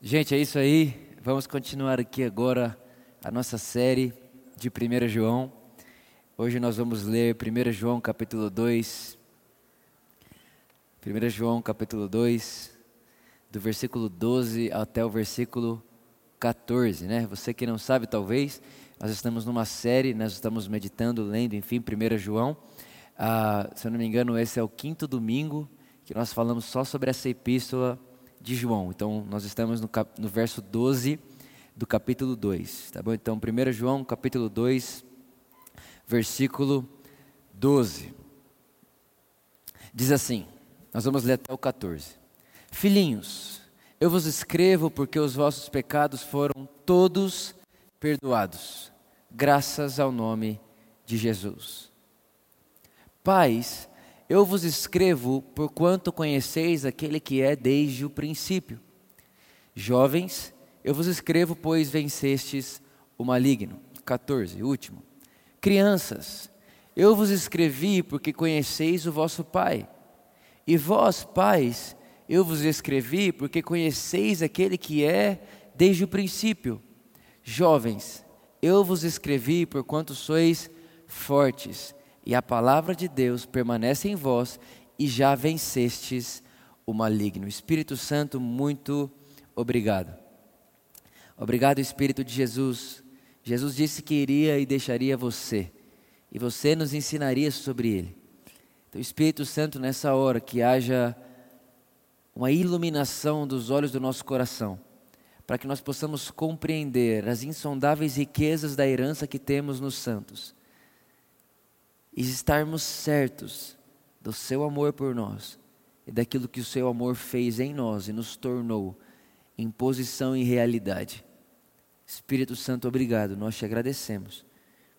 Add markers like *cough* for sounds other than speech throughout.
Gente, é isso aí. Vamos continuar aqui agora a nossa série de 1 João. Hoje nós vamos ler 1 João capítulo 2. 1 João capítulo 2, do versículo 12 até o versículo 14, né? Você que não sabe, talvez, nós estamos numa série, nós estamos meditando, lendo, enfim, 1 João. Ah, se eu não me engano, esse é o quinto domingo que nós falamos só sobre essa epístola de João. Então, nós estamos no, cap, no verso 12 do capítulo 2, tá bom? Então, 1 João, capítulo 2, versículo 12. Diz assim, nós vamos ler até o 14. Filhinhos, eu vos escrevo porque os vossos pecados foram todos perdoados, graças ao nome de Jesus. Pais, eu vos escrevo porquanto conheceis aquele que é desde o princípio. Jovens, eu vos escrevo, pois vencestes o maligno. 14, último. Crianças, eu vos escrevi porque conheceis o vosso Pai. E vós, pais, eu vos escrevi porque conheceis aquele que é desde o princípio. Jovens, eu vos escrevi porquanto sois fortes e a palavra de Deus permanece em vós e já vencestes o maligno. Espírito Santo, muito obrigado. Obrigado, Espírito de Jesus. Jesus disse que iria e deixaria você, e você nos ensinaria sobre ele. Então, Espírito Santo, nessa hora, que haja uma iluminação dos olhos do nosso coração, para que nós possamos compreender as insondáveis riquezas da herança que temos nos santos e estarmos certos do seu amor por nós e daquilo que o seu amor fez em nós e nos tornou em posição e realidade. Espírito Santo, obrigado, nós te agradecemos,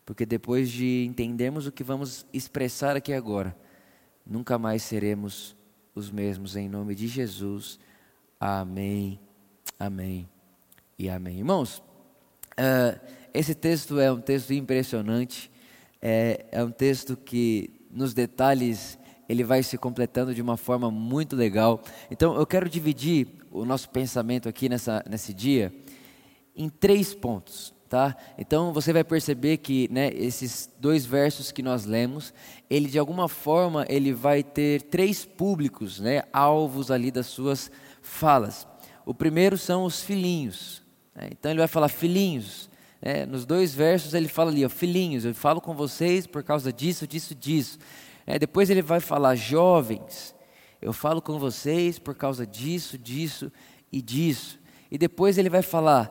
porque depois de entendermos o que vamos expressar aqui agora, nunca mais seremos os mesmos, em nome de Jesus. Amém, amém e amém. Irmãos, uh, esse texto é um texto impressionante é, é um texto que, nos detalhes, ele vai se completando de uma forma muito legal. Então, eu quero dividir o nosso pensamento aqui nessa, nesse dia em três pontos. Tá? Então você vai perceber que né, esses dois versos que nós lemos, ele de alguma forma ele vai ter três públicos, né, alvos ali das suas falas. O primeiro são os filhinhos. Né? Então ele vai falar filhinhos, é, nos dois versos ele fala ali, ó, filhinhos, eu falo com vocês por causa disso, disso, disso. É, depois ele vai falar, jovens, eu falo com vocês por causa disso, disso e disso. E depois ele vai falar,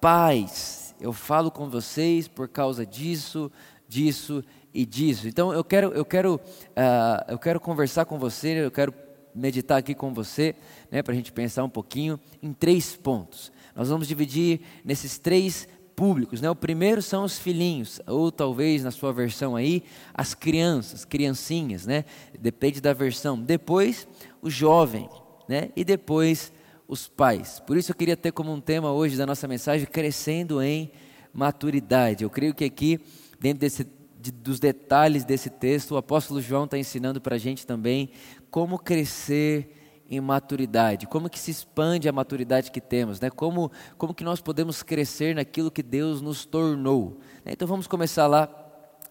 pais, eu falo com vocês por causa disso, disso e disso. Então eu quero, eu quero, uh, eu quero conversar com você, eu quero meditar aqui com você, né, para a gente pensar um pouquinho em três pontos. Nós vamos dividir nesses três públicos. Né? O primeiro são os filhinhos, ou talvez na sua versão aí, as crianças, criancinhas, né? depende da versão. Depois, o jovem, né? e depois, os pais. Por isso eu queria ter como um tema hoje da nossa mensagem, crescendo em maturidade. Eu creio que aqui, dentro desse, de, dos detalhes desse texto, o apóstolo João está ensinando para a gente também como crescer em maturidade, como que se expande a maturidade que temos, né? como, como que nós podemos crescer naquilo que Deus nos tornou. Né? Então vamos começar lá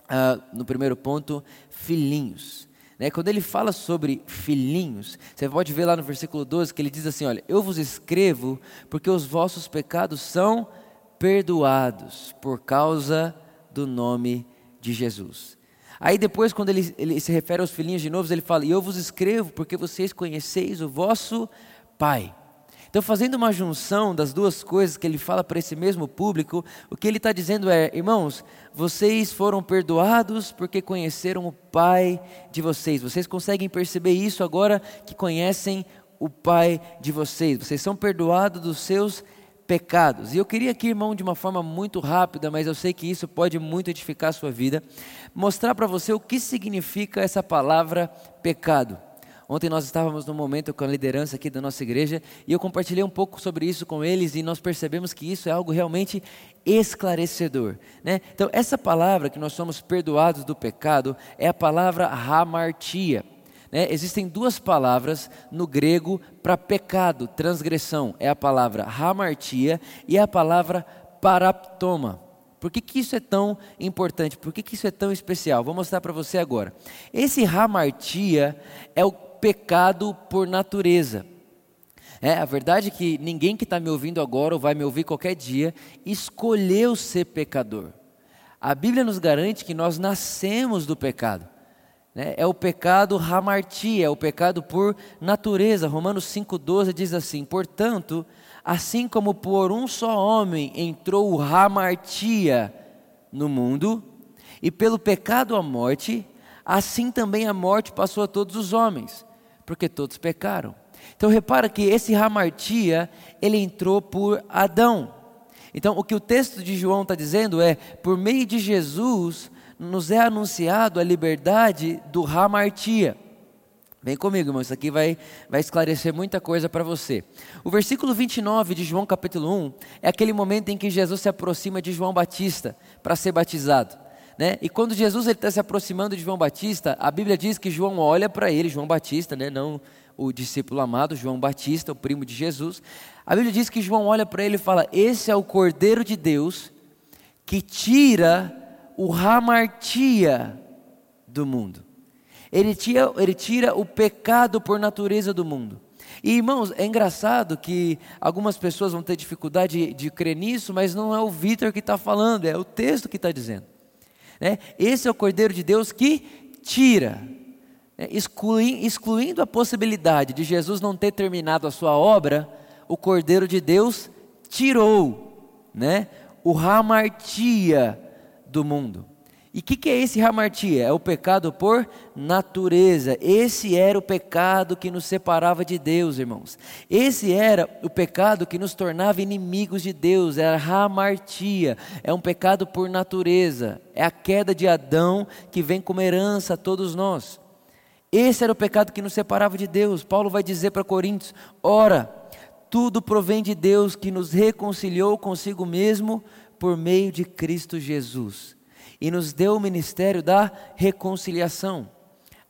uh, no primeiro ponto, filhinhos. Né? Quando ele fala sobre filhinhos, você pode ver lá no versículo 12 que ele diz assim: Olha, eu vos escrevo porque os vossos pecados são perdoados por causa do nome de Jesus. Aí depois, quando ele, ele se refere aos filhinhos de novo, ele fala: E eu vos escrevo porque vocês conheceis o vosso Pai. Então, fazendo uma junção das duas coisas que ele fala para esse mesmo público, o que ele está dizendo é: irmãos, vocês foram perdoados porque conheceram o Pai de vocês. Vocês conseguem perceber isso agora que conhecem o Pai de vocês. Vocês são perdoados dos seus pecados. E eu queria aqui, irmão, de uma forma muito rápida, mas eu sei que isso pode muito edificar a sua vida, mostrar para você o que significa essa palavra pecado. Ontem nós estávamos num momento com a liderança aqui da nossa igreja e eu compartilhei um pouco sobre isso com eles e nós percebemos que isso é algo realmente esclarecedor. Né? Então, essa palavra que nós somos perdoados do pecado é a palavra hamartia. Né, existem duas palavras no grego para pecado, transgressão. É a palavra hamartia e a palavra paraptoma. Por que, que isso é tão importante? Por que, que isso é tão especial? Vou mostrar para você agora. Esse hamartia é o pecado por natureza. É, a verdade é que ninguém que está me ouvindo agora ou vai me ouvir qualquer dia escolheu ser pecador. A Bíblia nos garante que nós nascemos do pecado. Né? É o pecado hamartia, é o pecado por natureza. Romanos 5,12 diz assim: Portanto, assim como por um só homem entrou o hamartia no mundo, e pelo pecado a morte, assim também a morte passou a todos os homens, porque todos pecaram. Então repara que esse hamartia, ele entrou por Adão. Então o que o texto de João está dizendo é, por meio de Jesus, nos é anunciado a liberdade do hamartia. Vem comigo, irmão, isso aqui vai, vai esclarecer muita coisa para você. O versículo 29 de João capítulo 1 é aquele momento em que Jesus se aproxima de João Batista para ser batizado. Né? E quando Jesus está se aproximando de João Batista, a Bíblia diz que João olha para ele, João Batista, né? não o discípulo amado, João Batista, o primo de Jesus. A Bíblia diz que João olha para ele e fala: Esse é o Cordeiro de Deus que tira o hamartia do mundo. Ele tira, ele tira o pecado por natureza do mundo. E irmãos, é engraçado que algumas pessoas vão ter dificuldade de, de crer nisso, mas não é o Vitor que está falando, é o texto que está dizendo. Né? Esse é o Cordeiro de Deus que tira, né? Exclui, excluindo a possibilidade de Jesus não ter terminado a sua obra, o Cordeiro de Deus tirou né? o hamartia do mundo. E o que, que, é esse hamartia? É o pecado por natureza. Esse era o pecado que nos separava de Deus, irmãos. Esse era o pecado que nos tornava inimigos de Deus. Era hamartia. É um pecado por natureza. É a queda de Adão que vem como herança a todos nós. Esse era o pecado que nos separava de Deus. Paulo vai dizer para Coríntios: ora, tudo provém de Deus que nos reconciliou consigo mesmo por meio de Cristo Jesus e nos deu o ministério da reconciliação,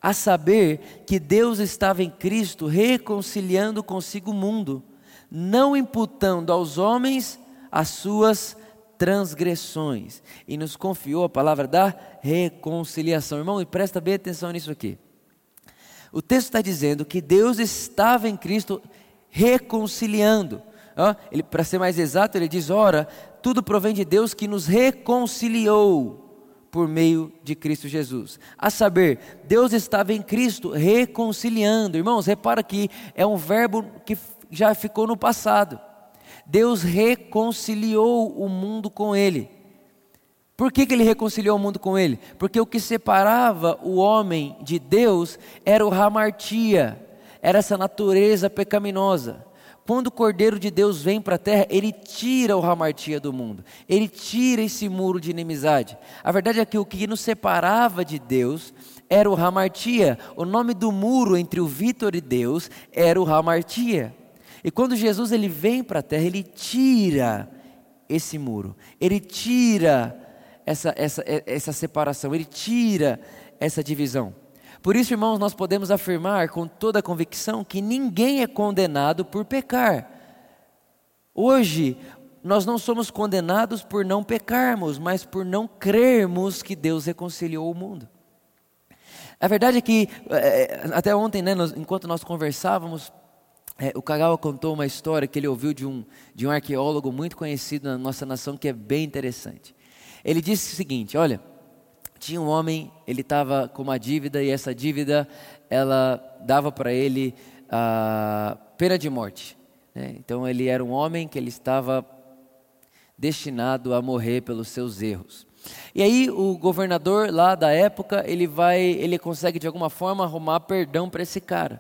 a saber que Deus estava em Cristo reconciliando consigo o mundo, não imputando aos homens as suas transgressões, e nos confiou a palavra da reconciliação. Irmão, e presta bem atenção nisso aqui. O texto está dizendo que Deus estava em Cristo reconciliando. Para ser mais exato, ele diz: ora, tudo provém de Deus que nos reconciliou por meio de Cristo Jesus. A saber, Deus estava em Cristo reconciliando. Irmãos, repara que é um verbo que já ficou no passado. Deus reconciliou o mundo com Ele. Por que, que ele reconciliou o mundo com Ele? Porque o que separava o homem de Deus era o hamartia, era essa natureza pecaminosa. Quando o Cordeiro de Deus vem para a terra, ele tira o ramartia do mundo, ele tira esse muro de inimizade. A verdade é que o que nos separava de Deus era o ramartia. O nome do muro entre o Vitor e Deus era o ramartia. E quando Jesus ele vem para a terra, ele tira esse muro, ele tira essa, essa, essa separação, ele tira essa divisão. Por isso, irmãos, nós podemos afirmar com toda convicção que ninguém é condenado por pecar. Hoje, nós não somos condenados por não pecarmos, mas por não crermos que Deus reconciliou o mundo. A verdade é que, é, até ontem, né, enquanto nós conversávamos, é, o Kagawa contou uma história que ele ouviu de um, de um arqueólogo muito conhecido na nossa nação, que é bem interessante. Ele disse o seguinte: olha tinha um homem, ele estava com uma dívida e essa dívida ela dava para ele a pena de morte. Né? Então ele era um homem que ele estava destinado a morrer pelos seus erros. E aí o governador lá da época ele vai, ele consegue de alguma forma arrumar perdão para esse cara.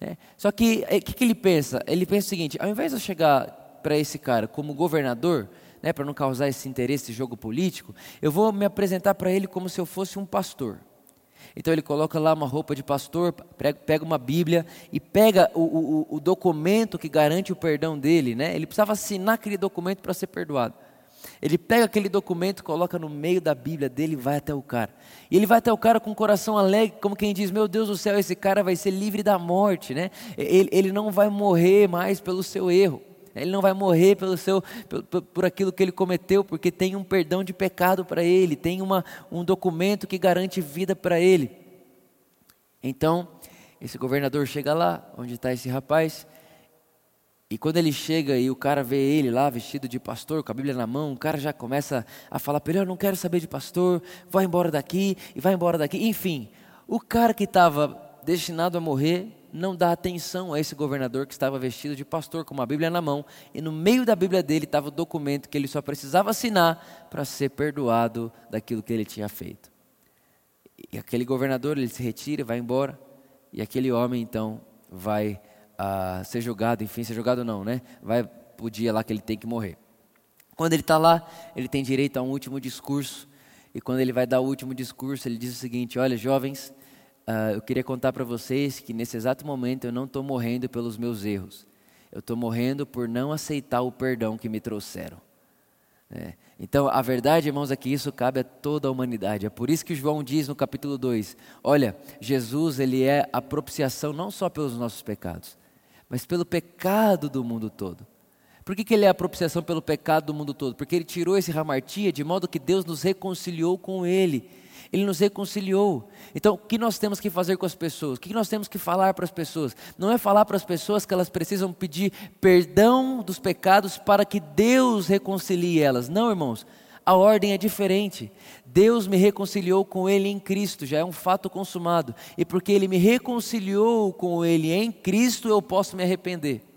Né? Só que o eh, que, que ele pensa? Ele pensa o seguinte: ao invés de eu chegar para esse cara como governador, né, para não causar esse interesse, esse jogo político, eu vou me apresentar para ele como se eu fosse um pastor. Então ele coloca lá uma roupa de pastor, pega uma Bíblia e pega o, o, o documento que garante o perdão dele. Né? Ele precisava assinar aquele documento para ser perdoado. Ele pega aquele documento, coloca no meio da Bíblia dele e vai até o cara. E ele vai até o cara com o coração alegre, como quem diz: Meu Deus do céu, esse cara vai ser livre da morte, né? Ele, ele não vai morrer mais pelo seu erro. Ele não vai morrer pelo seu, por, por aquilo que ele cometeu, porque tem um perdão de pecado para ele, tem uma, um documento que garante vida para ele. Então, esse governador chega lá, onde está esse rapaz, e quando ele chega e o cara vê ele lá vestido de pastor, com a Bíblia na mão, o cara já começa a falar para ele: Eu não quero saber de pastor, vai embora daqui e vai embora daqui. Enfim, o cara que estava destinado a morrer não dá atenção a esse governador que estava vestido de pastor, com uma Bíblia na mão, e no meio da Bíblia dele estava o documento que ele só precisava assinar para ser perdoado daquilo que ele tinha feito. E aquele governador ele se retira, vai embora, e aquele homem então vai a ser julgado, enfim, ser julgado não, né? Vai o dia lá que ele tem que morrer. Quando ele está lá, ele tem direito a um último discurso. E quando ele vai dar o último discurso, ele diz o seguinte: Olha, jovens, uh, eu queria contar para vocês que nesse exato momento eu não estou morrendo pelos meus erros. Eu estou morrendo por não aceitar o perdão que me trouxeram. É. Então, a verdade, irmãos, é que isso cabe a toda a humanidade. É por isso que João diz no capítulo 2: Olha, Jesus, ele é a propiciação não só pelos nossos pecados, mas pelo pecado do mundo todo. Por que, que ele é a propiciação pelo pecado do mundo todo? Porque ele tirou esse ramartia de modo que Deus nos reconciliou com ele. Ele nos reconciliou. Então, o que nós temos que fazer com as pessoas? O que nós temos que falar para as pessoas? Não é falar para as pessoas que elas precisam pedir perdão dos pecados para que Deus reconcilie elas. Não, irmãos. A ordem é diferente. Deus me reconciliou com Ele em Cristo, já é um fato consumado. E porque Ele me reconciliou com Ele em Cristo, eu posso me arrepender.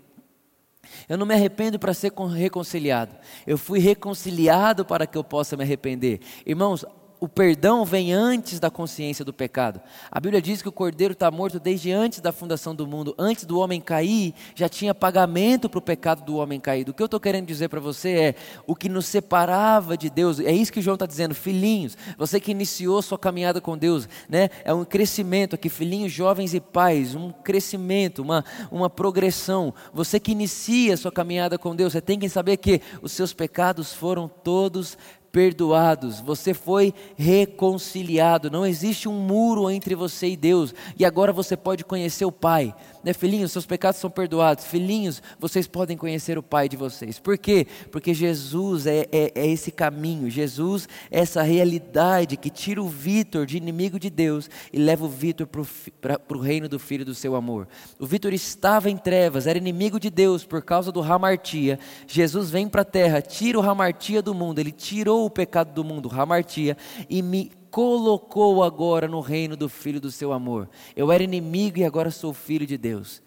Eu não me arrependo para ser reconciliado. Eu fui reconciliado para que eu possa me arrepender. Irmãos, o perdão vem antes da consciência do pecado. A Bíblia diz que o cordeiro está morto desde antes da fundação do mundo, antes do homem cair, já tinha pagamento para o pecado do homem caído. O que eu estou querendo dizer para você é o que nos separava de Deus. É isso que João está dizendo, filhinhos. Você que iniciou sua caminhada com Deus, né? É um crescimento aqui, filhinhos, jovens e pais, um crescimento, uma, uma progressão. Você que inicia sua caminhada com Deus, você tem que saber que os seus pecados foram todos perdoados, você foi reconciliado, não existe um muro entre você e Deus, e agora você pode conhecer o Pai. Né, filhinhos, seus pecados são perdoados. Filhinhos, vocês podem conhecer o Pai de vocês. Por quê? Porque Jesus é, é, é esse caminho, Jesus é essa realidade que tira o Vitor de inimigo de Deus e leva o Vitor para o reino do Filho do seu amor. O Vitor estava em trevas, era inimigo de Deus por causa do Ramartia. Jesus vem para a terra, tira o Ramartia do mundo, ele tirou o pecado do mundo, Ramartia, e me colocou agora no reino do Filho do seu amor. Eu era inimigo e agora sou filho de Deus,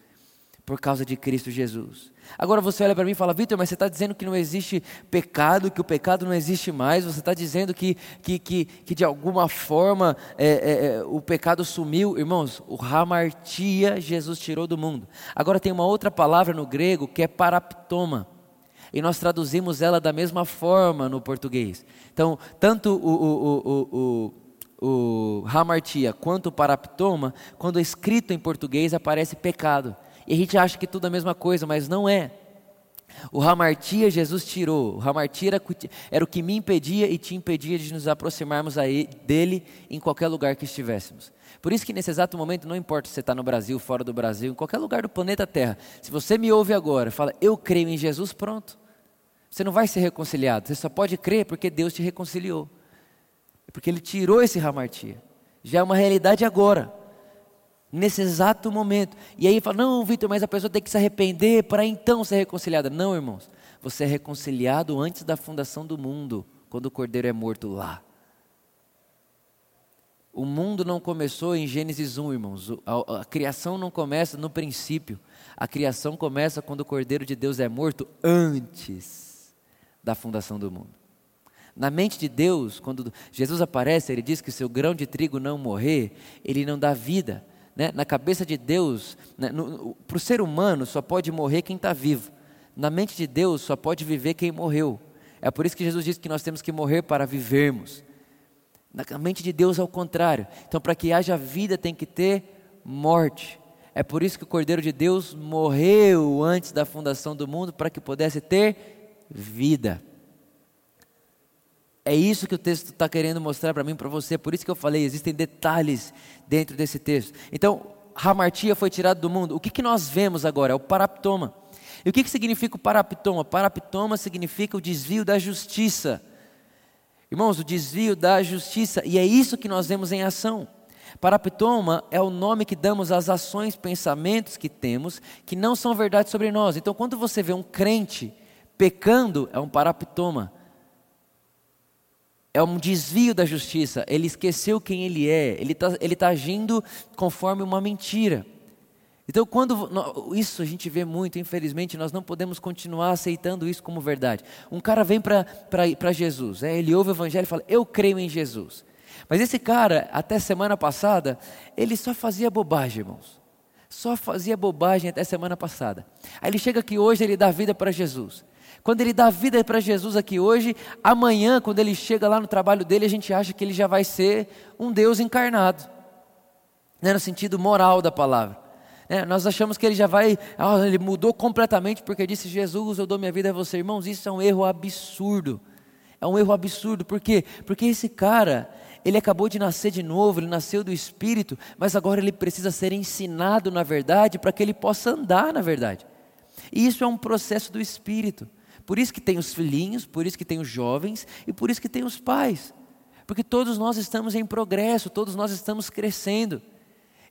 por causa de Cristo Jesus. Agora você olha para mim e fala, Vitor, mas você está dizendo que não existe pecado, que o pecado não existe mais, você está dizendo que, que, que, que, de alguma forma é, é, é, o pecado sumiu. Irmãos, o hamartia Jesus tirou do mundo. Agora tem uma outra palavra no grego que é paraptoma e nós traduzimos ela da mesma forma no português. Então, tanto o, o, o, o, o hamartia quanto o paraptoma, quando escrito em português, aparece pecado. E a gente acha que tudo é a mesma coisa, mas não é. O hamartia Jesus tirou. O hamartia era, era, o que me impedia e te impedia de nos aproximarmos a ele, dele em qualquer lugar que estivéssemos. Por isso que nesse exato momento, não importa se você está no Brasil, fora do Brasil, em qualquer lugar do planeta Terra, se você me ouve agora, fala, eu creio em Jesus, pronto. Você não vai ser reconciliado, você só pode crer porque Deus te reconciliou. Porque Ele tirou esse ramartia. Já é uma realidade agora, nesse exato momento. E aí fala, não, Vitor, mas a pessoa tem que se arrepender para então ser reconciliada. Não, irmãos, você é reconciliado antes da fundação do mundo, quando o cordeiro é morto lá. O mundo não começou em Gênesis 1, irmãos. A, a, criação não começa no princípio. A criação começa quando o Cordeiro de Deus é morto antes da fundação do mundo. Na mente de Deus, quando Jesus aparece, ele diz que se o grão de trigo não morrer, ele não dá vida. Né? Na cabeça de Deus, né? para o ser humano, só pode morrer quem está vivo. Na mente de Deus, só pode viver quem morreu. É por isso que Jesus diz que nós temos que morrer para vivermos. Na mente de Deus é o contrário. Então, para que haja vida, tem que ter morte. É por isso que o Cordeiro de Deus morreu antes da fundação do mundo, para que pudesse ter vida. É isso que o texto está querendo mostrar para mim, para você. Por isso que eu falei, existem detalhes dentro desse texto. Então, Hamartia foi tirado do mundo. O que, que nós vemos agora? É o paraptoma. E o que, que significa o paraptoma? Paraptoma significa o desvio da justiça. Irmãos, o desvio da justiça. E é isso que nós vemos em ação. Paraptoma é o nome que damos às ações, pensamentos que temos que não são verdade sobre nós. Então, quando você vê um crente pecando, é um paraptoma é um desvio da justiça, ele esqueceu quem ele é, ele está ele tá agindo conforme uma mentira. Então, quando isso a gente vê muito, infelizmente, nós não podemos continuar aceitando isso como verdade. Um cara vem para Jesus, é, ele ouve o evangelho e fala: Eu creio em Jesus. Mas esse cara, até semana passada, ele só fazia bobagem, irmãos. Só fazia bobagem até semana passada. Aí ele chega aqui hoje, ele dá vida para Jesus. Quando ele dá vida para Jesus aqui hoje, amanhã, quando ele chega lá no trabalho dele, a gente acha que ele já vai ser um Deus encarnado, né, no sentido moral da palavra. É, nós achamos que ele já vai, ah, ele mudou completamente porque disse: Jesus, eu dou minha vida a você. Irmãos, isso é um erro absurdo. É um erro absurdo, por quê? Porque esse cara, ele acabou de nascer de novo, ele nasceu do Espírito, mas agora ele precisa ser ensinado na verdade para que ele possa andar na verdade. E isso é um processo do Espírito. Por isso que tem os filhinhos, por isso que tem os jovens e por isso que tem os pais. Porque todos nós estamos em progresso, todos nós estamos crescendo.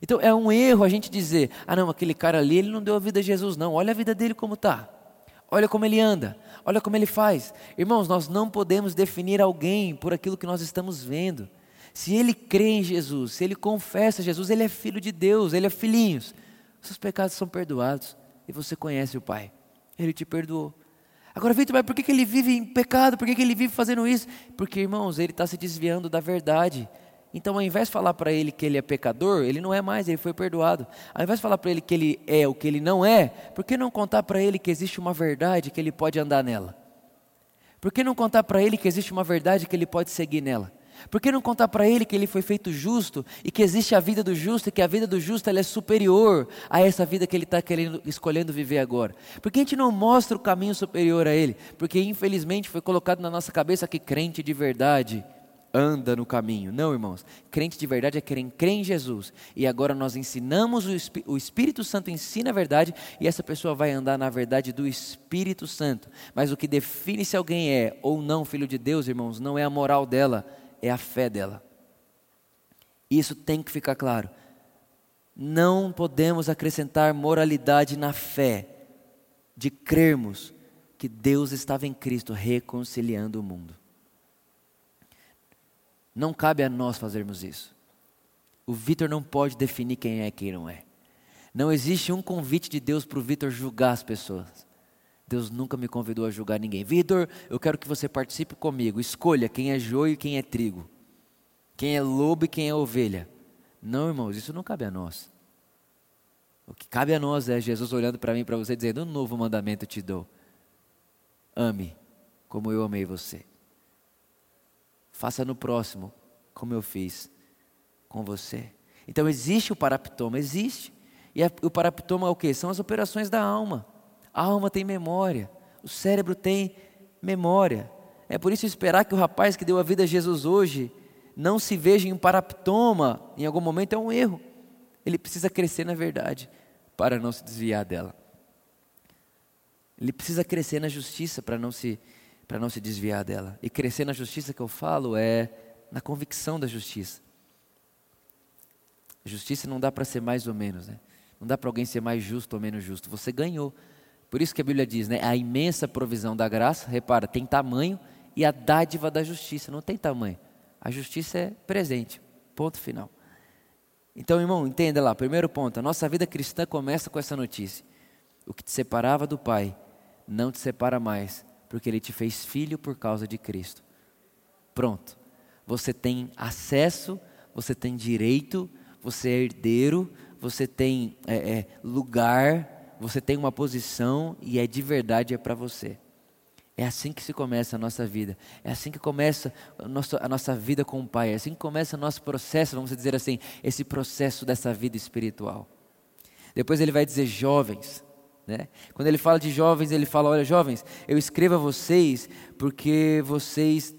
Então é um erro a gente dizer: ah, não, aquele cara ali, ele não deu a vida a Jesus, não. Olha a vida dele como está. Olha como ele anda, olha como ele faz. Irmãos, nós não podemos definir alguém por aquilo que nós estamos vendo. Se ele crê em Jesus, se ele confessa Jesus, ele é filho de Deus, ele é filhinhos. Seus pecados são perdoados e você conhece o Pai. Ele te perdoou. Agora, Vitor, mas por que, que ele vive em pecado? Por que, que ele vive fazendo isso? Porque, irmãos, ele está se desviando da verdade. Então, ao invés de falar para ele que ele é pecador, ele não é mais, ele foi perdoado. Ao invés de falar para ele que ele é o que ele não é, por que não contar para ele que existe uma verdade que ele pode andar nela? Por que não contar para ele que existe uma verdade que ele pode seguir nela? Por que não contar para ele que ele foi feito justo e que existe a vida do justo e que a vida do justo é superior a essa vida que ele está escolhendo viver agora? Por que a gente não mostra o caminho superior a ele? Porque infelizmente foi colocado na nossa cabeça que crente de verdade anda no caminho. Não, irmãos. Crente de verdade é quem crê em Jesus. E agora nós ensinamos, o Espírito Santo ensina a verdade e essa pessoa vai andar na verdade do Espírito Santo. Mas o que define se alguém é ou não filho de Deus, irmãos, não é a moral dela é a fé dela. Isso tem que ficar claro. Não podemos acrescentar moralidade na fé de crermos que Deus estava em Cristo reconciliando o mundo. Não cabe a nós fazermos isso. O Vitor não pode definir quem é e quem não é. Não existe um convite de Deus para o Vitor julgar as pessoas. Deus nunca me convidou a julgar ninguém. Vitor, eu quero que você participe comigo. Escolha quem é joio e quem é trigo. Quem é lobo e quem é ovelha. Não, irmãos, isso não cabe a nós. O que cabe a nós é Jesus olhando para mim e para você dizendo: Um novo mandamento te dou. Ame como eu amei você. Faça no próximo como eu fiz com você. Então existe o paraptoma, existe. E o paraptoma é o que? São as operações da alma. A alma tem memória, o cérebro tem memória. É por isso esperar que o rapaz que deu a vida a Jesus hoje não se veja em um paraptoma em algum momento é um erro. Ele precisa crescer na verdade para não se desviar dela. Ele precisa crescer na justiça para não se para não se desviar dela. E crescer na justiça que eu falo é na convicção da justiça. Justiça não dá para ser mais ou menos, né? Não dá para alguém ser mais justo ou menos justo. Você ganhou. Por isso que a Bíblia diz, né? A imensa provisão da graça, repara, tem tamanho e a dádiva da justiça não tem tamanho. A justiça é presente. Ponto final. Então, irmão, entenda lá. Primeiro ponto: a nossa vida cristã começa com essa notícia. O que te separava do Pai não te separa mais, porque Ele te fez filho por causa de Cristo. Pronto. Você tem acesso, você tem direito, você é herdeiro, você tem é, é, lugar você tem uma posição e é de verdade é para você. É assim que se começa a nossa vida. É assim que começa a nossa, a nossa vida com o Pai. É assim que começa o nosso processo, vamos dizer assim, esse processo dessa vida espiritual. Depois ele vai dizer jovens. Né? Quando ele fala de jovens, ele fala: Olha, jovens, eu escrevo a vocês porque vocês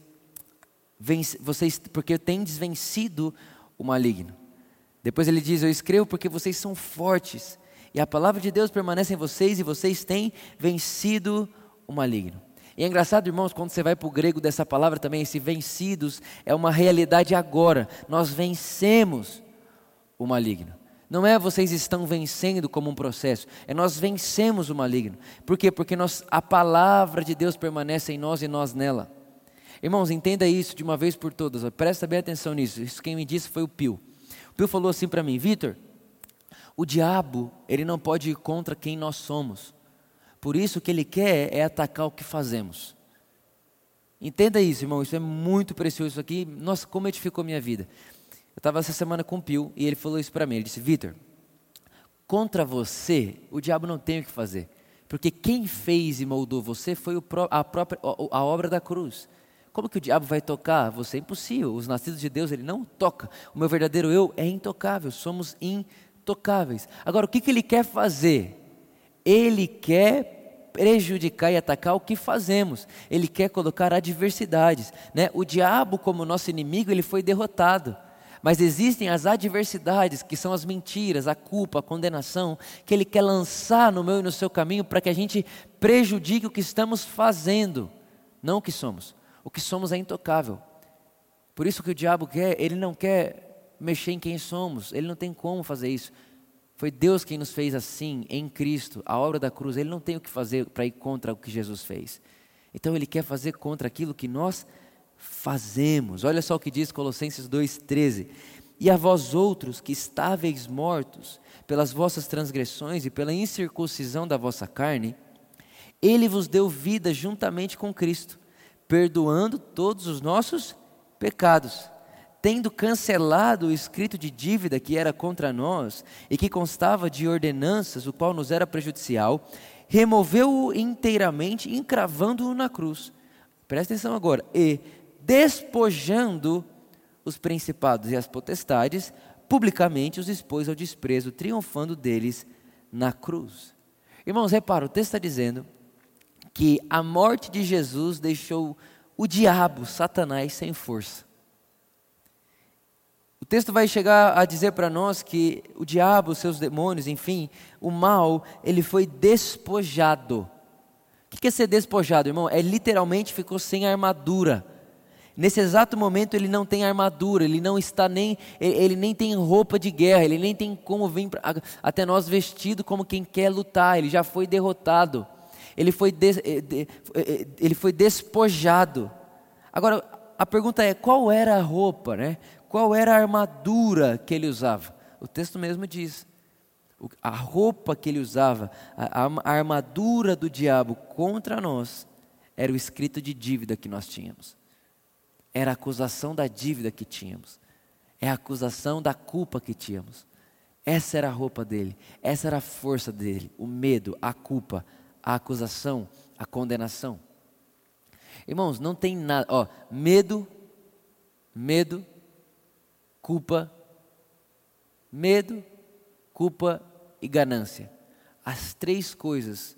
vocês, porque tendes vencido o maligno. Depois ele diz: Eu escrevo porque vocês são fortes, e a palavra de Deus permanece em vocês, e vocês têm vencido o maligno. E é engraçado, irmãos, quando você vai para o grego dessa palavra também, esse vencidos é uma realidade agora. Nós vencemos o maligno. Não é vocês estão vencendo como um processo, é nós vencemos o maligno. Por quê? Porque nós, a palavra de Deus permanece em nós e nós nela. Irmãos, entenda isso de uma vez por todas, presta bem atenção nisso. Isso quem me disse foi o Pio. O Pio falou assim para mim, Vitor, o diabo, ele não pode ir contra quem nós somos. Por isso o que ele quer é atacar o que fazemos. Entenda isso, irmão, isso é muito precioso isso aqui. Nossa, como edificou minha vida. Eu estava essa semana com o Pio e ele falou isso para mim. Ele disse: Vitor, contra você, o diabo não tem o que fazer. Porque quem fez e moldou você foi a própria a obra da cruz. Como que o diabo vai tocar? Você é impossível. Os nascidos de Deus, ele não toca. O meu verdadeiro eu é intocável. Somos intocáveis. Agora, o que, que ele quer fazer? Ele quer prejudicar e atacar o que fazemos. Ele quer colocar adversidades. Né? O diabo, como nosso inimigo, ele foi derrotado. Mas existem as adversidades, que são as mentiras, a culpa, a condenação, que ele quer lançar no meu e no seu caminho para que a gente prejudique o que estamos fazendo, não o que somos. O que somos é intocável. Por isso que o diabo quer, ele não quer mexer em quem somos, ele não tem como fazer isso. Foi Deus quem nos fez assim, em Cristo, a obra da cruz. Ele não tem o que fazer para ir contra o que Jesus fez. Então ele quer fazer contra aquilo que nós fazemos. Olha só o que diz Colossenses 2,13. E a vós outros que estáveis mortos pelas vossas transgressões e pela incircuncisão da vossa carne, ele vos deu vida juntamente com Cristo perdoando todos os nossos pecados, tendo cancelado o escrito de dívida que era contra nós e que constava de ordenanças, o qual nos era prejudicial, removeu-o inteiramente, encravando-o na cruz. Presta atenção agora. E despojando os principados e as potestades, publicamente os expôs ao desprezo, triunfando deles na cruz. Irmãos, repara, o texto está dizendo que a morte de Jesus deixou o diabo, Satanás, sem força. O texto vai chegar a dizer para nós que o diabo, seus demônios, enfim, o mal, ele foi despojado. O que é ser despojado, irmão? É literalmente ficou sem armadura. Nesse exato momento ele não tem armadura, ele não está nem, ele nem tem roupa de guerra, ele nem tem como vir até nós vestido como quem quer lutar, ele já foi derrotado ele foi, ele foi despojado. Agora, a pergunta é: qual era a roupa, né? Qual era a armadura que ele usava? O texto mesmo diz. A roupa que ele usava, a, a armadura do diabo contra nós, era o escrito de dívida que nós tínhamos. Era a acusação da dívida que tínhamos. É a acusação da culpa que tínhamos. Essa era a roupa dele, essa era a força dele, o medo, a culpa, a acusação, a condenação. Irmãos, não tem nada, ó, medo, medo, culpa, medo, culpa e ganância. As três coisas,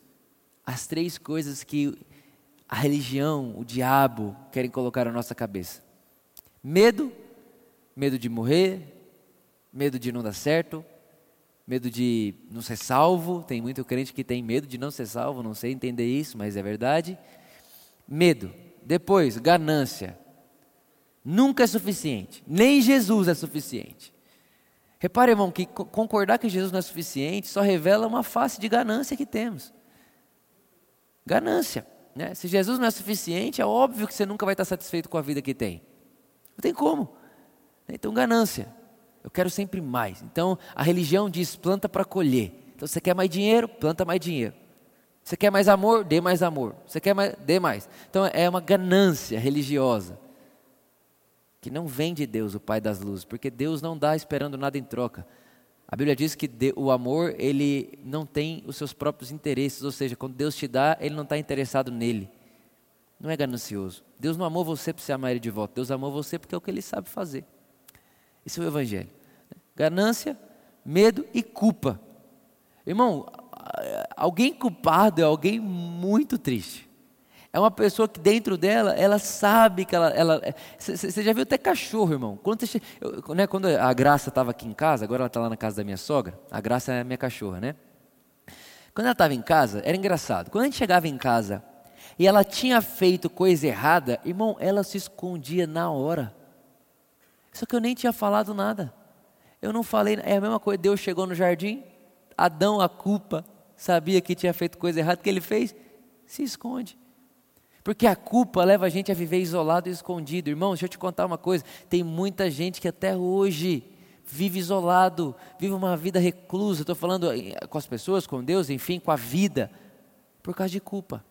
as três coisas que a religião, o diabo querem colocar na nossa cabeça. Medo, medo de morrer, medo de não dar certo, medo de não ser salvo. Tem muito crente que tem medo de não ser salvo, não sei entender isso, mas é verdade. Medo. Depois, ganância. Nunca é suficiente. Nem Jesus é suficiente. Repare, irmão, que concordar que Jesus não é suficiente só revela uma face de ganância que temos. Ganância. Né? Se Jesus não é suficiente, é óbvio que você nunca vai estar satisfeito com a vida que tem. Não tem como. Então, ganância. Eu quero sempre mais. Então, a religião diz: planta para colher. Então, você quer mais dinheiro? Planta mais dinheiro. Você quer mais amor? Dê mais amor. Você quer mais? Dê mais. Então, é uma ganância religiosa que não vem de Deus, o Pai das luzes, porque Deus não dá esperando nada em troca. A Bíblia diz que o amor, ele não tem os seus próprios interesses, ou seja, quando Deus te dá, ele não está interessado nele. Não é ganancioso. Deus não amou você para você amar ele de volta. Deus amou você porque é o que ele sabe fazer. Isso é o Evangelho. Ganância, medo e culpa. Irmão, alguém culpado é alguém muito triste. É uma pessoa que dentro dela, ela sabe que ela. Você já viu até cachorro, irmão? Quando, eu, né, quando a Graça estava aqui em casa, agora ela está lá na casa da minha sogra, a Graça é a minha cachorra, né? Quando ela estava em casa, era engraçado. Quando a gente chegava em casa e ela tinha feito coisa errada, irmão, ela se escondia na hora. Só que eu nem tinha falado nada. Eu não falei, é a mesma coisa. Deus chegou no jardim, Adão, a culpa, sabia que tinha feito coisa errada, o que ele fez? Se esconde. Porque a culpa leva a gente a viver isolado e escondido. Irmão, deixa eu te contar uma coisa: tem muita gente que até hoje vive isolado, vive uma vida reclusa. Estou falando eh, com as pessoas, com Deus, enfim, com a vida, por causa de culpa.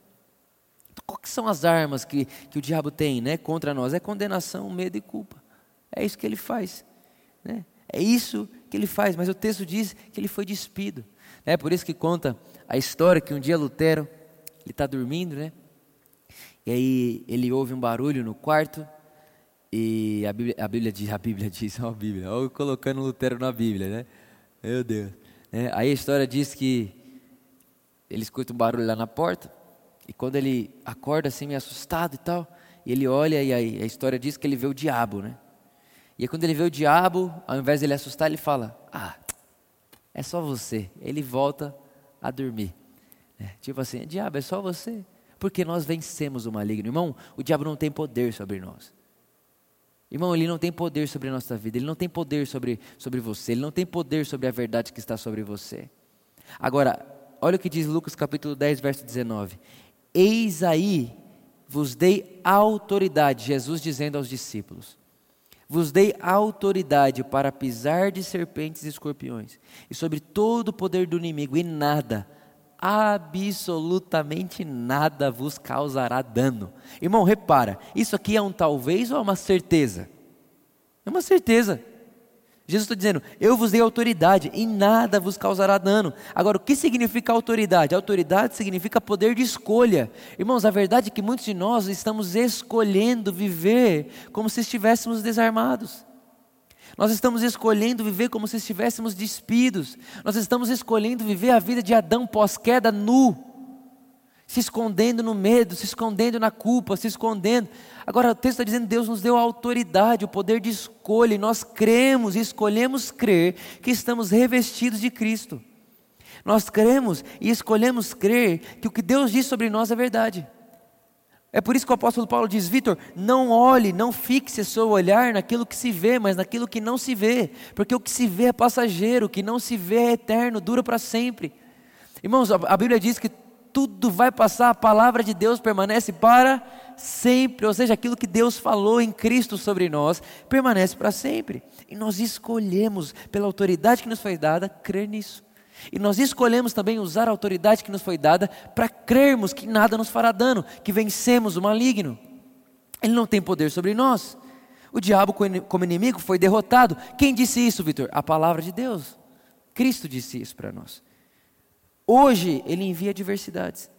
Então, quais são as armas que, que o diabo tem né, contra nós? É condenação, medo e culpa. É isso que ele faz. Né? É isso que ele faz, mas o texto diz que ele foi despido. É por isso que conta a história que um dia Lutero, ele está dormindo, né? E aí ele ouve um barulho no quarto e a Bíblia, a Bíblia diz, a Bíblia *laughs* diz, ó a Bíblia, ó colocando Lutero na Bíblia, né? Meu Deus. É, aí a história diz que ele escuta um barulho lá na porta e quando ele acorda assim meio assustado e tal, ele olha e aí a história diz que ele vê o diabo, né? E aí quando ele vê o diabo, ao invés de ele assustar, ele fala: Ah, é só você. Ele volta a dormir. É, tipo assim, diabo, é só você porque nós vencemos o maligno. Irmão, o diabo não tem poder sobre nós. Irmão, ele não tem poder sobre a nossa vida, ele não tem poder sobre, sobre você, ele não tem poder sobre a verdade que está sobre você. Agora, olha o que diz Lucas capítulo 10, verso 19: Eis aí vos dei autoridade, Jesus dizendo aos discípulos: Vos dei autoridade para pisar de serpentes e escorpiões, e sobre todo o poder do inimigo, e nada absolutamente nada vos causará dano. Irmão, repara, isso aqui é um talvez ou é uma certeza? É uma certeza. Jesus está dizendo: Eu vos dei autoridade e nada vos causará dano. Agora, o que significa autoridade? Autoridade significa poder de escolha. Irmãos, a verdade é que muitos de nós estamos escolhendo viver como se estivéssemos desarmados. Nós estamos escolhendo viver como se estivéssemos despidos. Nós estamos escolhendo viver a vida de Adão pós-queda nu, se escondendo no medo, se escondendo na culpa, se escondendo. Agora o texto está dizendo Deus nos deu a autoridade, o poder de escolha, e nós cremos e escolhemos crer que estamos revestidos de Cristo. Nós cremos e escolhemos crer que o que Deus diz sobre nós é verdade. É por isso que o apóstolo Paulo diz: Vitor, não olhe, não fixe seu olhar naquilo que se vê, mas naquilo que não se vê, porque o que se vê é passageiro, o que não se vê é eterno, dura para sempre. Irmãos, a Bíblia diz que tudo vai passar, a palavra de Deus permanece para sempre, ou seja, aquilo que Deus falou em Cristo sobre nós permanece para sempre, e nós escolhemos, pela autoridade que nos foi dada, crer nisso. E nós escolhemos também usar a autoridade que nos foi dada para crermos que nada nos fará dano, que vencemos o maligno. Ele não tem poder sobre nós. O diabo, como inimigo, foi derrotado. Quem disse isso, Vitor? A palavra de Deus. Cristo disse isso para nós. Hoje, ele envia adversidades.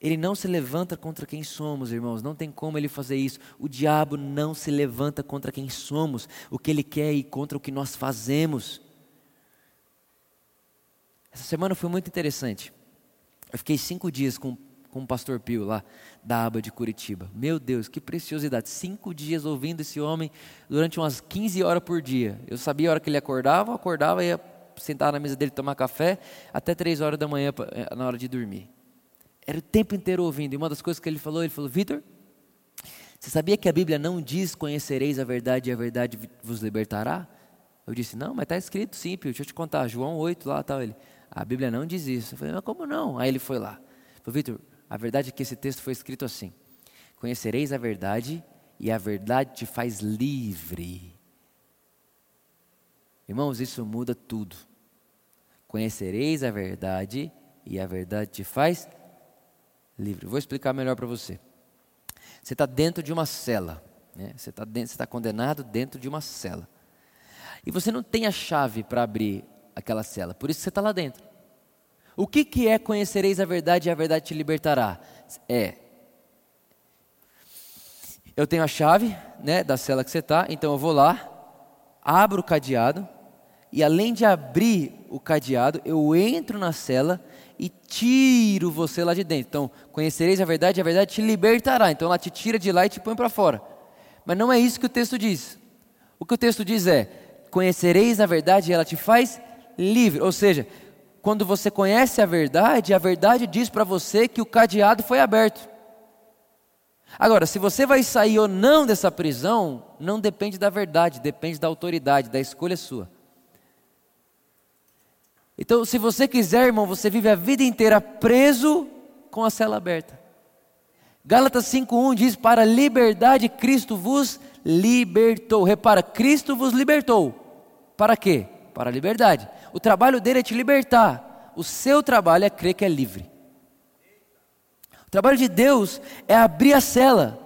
Ele não se levanta contra quem somos, irmãos. Não tem como ele fazer isso. O diabo não se levanta contra quem somos. O que ele quer é ir contra o que nós fazemos. Essa semana foi muito interessante. Eu fiquei cinco dias com, com o pastor Pio lá, da aba de Curitiba. Meu Deus, que preciosidade. Cinco dias ouvindo esse homem durante umas 15 horas por dia. Eu sabia a hora que ele acordava, acordava e ia sentar na mesa dele tomar café até três horas da manhã eh, na hora de dormir. Era o tempo inteiro ouvindo. E uma das coisas que ele falou, ele falou: Vitor, você sabia que a Bíblia não diz conhecereis a verdade e a verdade vos libertará? Eu disse: Não, mas está escrito sim, Pio. Deixa eu te contar. João 8 lá tal. Ele: a Bíblia não diz isso. Eu falei, mas como não? Aí ele foi lá. Falei, Vitor, a verdade é que esse texto foi escrito assim: Conhecereis a verdade e a verdade te faz livre. Irmãos, isso muda tudo. Conhecereis a verdade e a verdade te faz livre. Vou explicar melhor para você. Você está dentro de uma cela. Né? Você está tá condenado dentro de uma cela. E você não tem a chave para abrir aquela cela. Por isso você está lá dentro. O que, que é conhecereis a verdade e a verdade te libertará? É. Eu tenho a chave né, da cela que você está, então eu vou lá, abro o cadeado, e além de abrir o cadeado, eu entro na cela e tiro você lá de dentro. Então, conhecereis a verdade, e a verdade te libertará. Então, ela te tira de lá e te põe para fora. Mas não é isso que o texto diz. O que o texto diz é: conhecereis a verdade e ela te faz livre. Ou seja, quando você conhece a verdade, a verdade diz para você que o cadeado foi aberto. Agora, se você vai sair ou não dessa prisão, não depende da verdade, depende da autoridade, da escolha sua. Então, se você quiser, irmão, você vive a vida inteira preso com a cela aberta. Gálatas 5:1 diz: "Para a liberdade Cristo vos libertou". Repara, Cristo vos libertou. Para quê? Para a liberdade. O trabalho dele é te libertar. O seu trabalho é crer que é livre. O trabalho de Deus é abrir a cela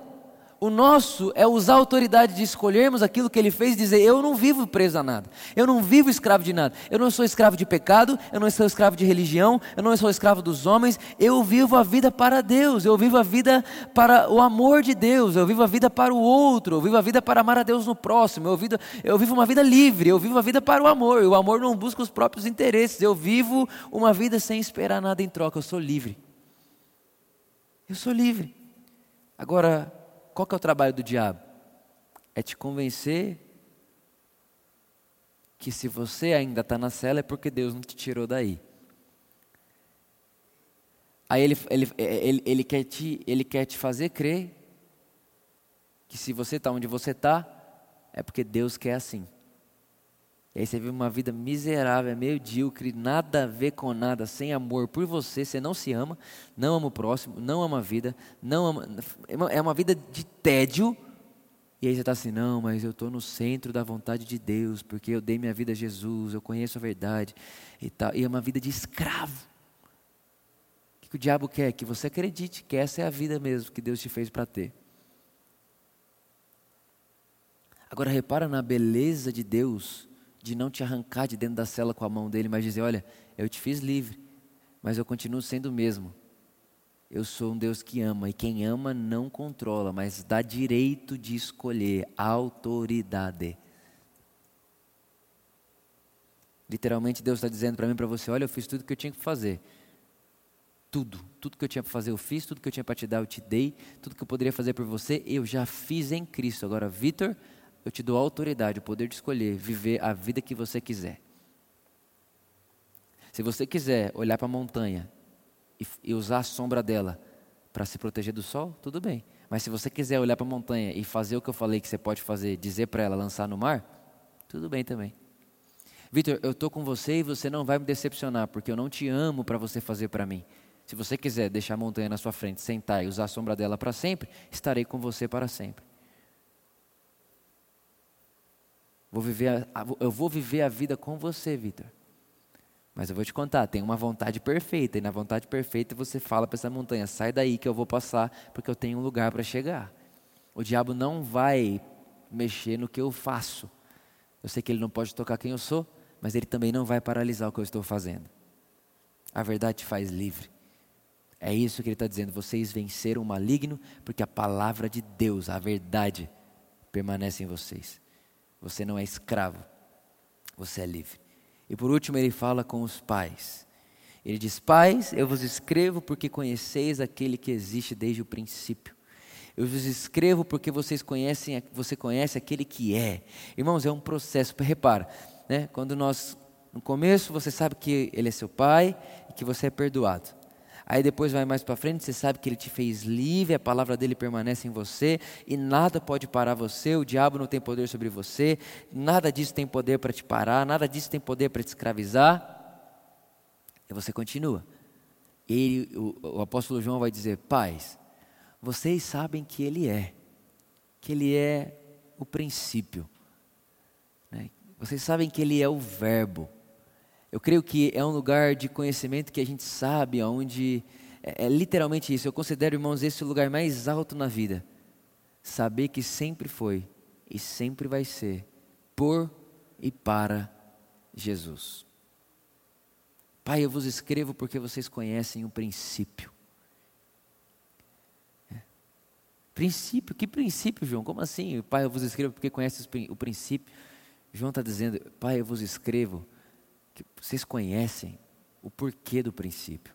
o nosso é usar a autoridade de escolhermos aquilo que ele fez e dizer: Eu não vivo preso a nada, eu não vivo escravo de nada, eu não sou escravo de pecado, eu não sou escravo de religião, eu não sou escravo dos homens, eu vivo a vida para Deus, eu vivo a vida para o amor de Deus, eu vivo a vida para o outro, eu vivo a vida para amar a Deus no próximo, eu vivo, eu vivo uma vida livre, eu vivo a vida para o amor, o amor não busca os próprios interesses, eu vivo uma vida sem esperar nada em troca, eu sou livre. Eu sou livre. Agora, qual que é o trabalho do diabo? É te convencer que se você ainda está na cela é porque Deus não te tirou daí. Aí ele, ele, ele, ele, quer, te, ele quer te fazer crer que se você está onde você está, é porque Deus quer assim. E aí você vive uma vida miserável, medíocre, nada a ver com nada, sem amor por você, você não se ama, não ama o próximo, não ama a vida, não ama, é uma vida de tédio. E aí você está assim, não, mas eu estou no centro da vontade de Deus, porque eu dei minha vida a Jesus, eu conheço a verdade e tal. E é uma vida de escravo. O que o diabo quer? Que você acredite que essa é a vida mesmo que Deus te fez para ter. Agora repara na beleza de Deus de não te arrancar de dentro da cela com a mão dele, mas dizer: Olha, eu te fiz livre, mas eu continuo sendo o mesmo. Eu sou um Deus que ama, e quem ama não controla, mas dá direito de escolher, autoridade. Literalmente, Deus está dizendo para mim para você: Olha, eu fiz tudo que eu tinha que fazer. Tudo, tudo que eu tinha para fazer eu fiz, tudo que eu tinha para te dar eu te dei, tudo que eu poderia fazer por você eu já fiz em Cristo. Agora, Vitor, eu te dou a autoridade, o poder de escolher viver a vida que você quiser. Se você quiser olhar para a montanha e, e, usar a sombra dela para se proteger do sol, tudo bem. Mas se você quiser olhar para a montanha e fazer o que eu falei que você pode fazer, dizer para ela lançar no mar, tudo bem também. Vitor, eu estou com você e você não vai me decepcionar, porque eu não te amo para você fazer para mim. Se você quiser deixar a montanha na sua frente, sentar e usar a sombra dela para sempre, estarei com você para sempre. Vou viver a, eu vou viver a vida com você, Vitor. Mas eu vou te contar, tem uma vontade perfeita, e na vontade perfeita você fala para essa montanha: sai daí que eu vou passar, porque eu tenho um lugar para chegar. O diabo não vai mexer no que eu faço. Eu sei que ele não pode tocar quem eu sou, mas ele também não vai paralisar o que eu estou fazendo. A verdade te faz livre. É isso que ele está dizendo. Vocês venceram o maligno, porque a palavra de Deus, a verdade, permanece em vocês. Você não é escravo, você é livre. E por último, ele fala com os pais. Ele diz: Pais, eu vos escrevo porque conheceis aquele que existe desde o princípio. Eu vos escrevo porque vocês conhecem, você conhece aquele que é. Irmãos, é um processo. Repara, né? Quando nós no começo você sabe que ele é seu pai e que você é perdoado. Aí depois vai mais para frente, você sabe que ele te fez livre, a palavra dele permanece em você e nada pode parar você, o diabo não tem poder sobre você, nada disso tem poder para te parar, nada disso tem poder para te escravizar. E você continua. Ele, o, o apóstolo João vai dizer: Pais, vocês sabem que ele é, que ele é o princípio. Né? Vocês sabem que ele é o verbo. Eu creio que é um lugar de conhecimento que a gente sabe, onde é, é literalmente isso. Eu considero, irmãos, esse o lugar mais alto na vida. Saber que sempre foi e sempre vai ser por e para Jesus. Pai, eu vos escrevo porque vocês conhecem o princípio. É. Princípio? Que princípio, João? Como assim? Pai, eu vos escrevo porque conhece o princípio. João está dizendo, Pai, eu vos escrevo vocês conhecem o porquê do princípio.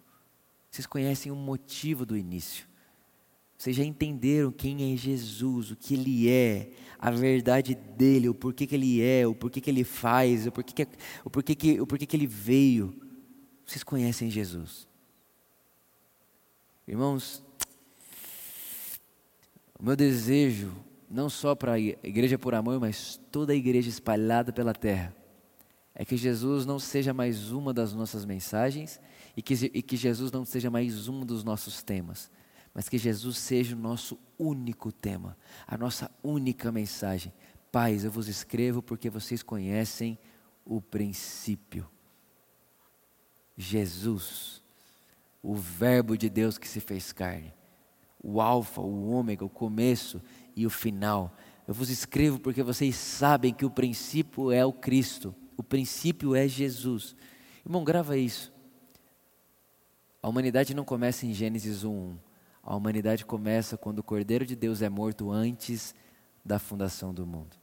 Vocês conhecem o motivo do início. Vocês já entenderam quem é Jesus, o que Ele é, a verdade dele, o porquê que Ele é, o porquê que Ele faz, o porquê que, o porquê que, o porquê que Ele veio. Vocês conhecem Jesus. Irmãos, o meu desejo, não só para a igreja por amor, mas toda a igreja espalhada pela terra, é que Jesus não seja mais uma das nossas mensagens e que, e que Jesus não seja mais um dos nossos temas, mas que Jesus seja o nosso único tema, a nossa única mensagem. Pais, eu vos escrevo porque vocês conhecem o princípio. Jesus, o Verbo de Deus que se fez carne, o Alfa, o Ômega, o começo e o final. Eu vos escrevo porque vocês sabem que o princípio é o Cristo o princípio é Jesus. Irmão, grava isso. A humanidade não começa em Gênesis 1. A humanidade começa quando o Cordeiro de Deus é morto antes da fundação do mundo.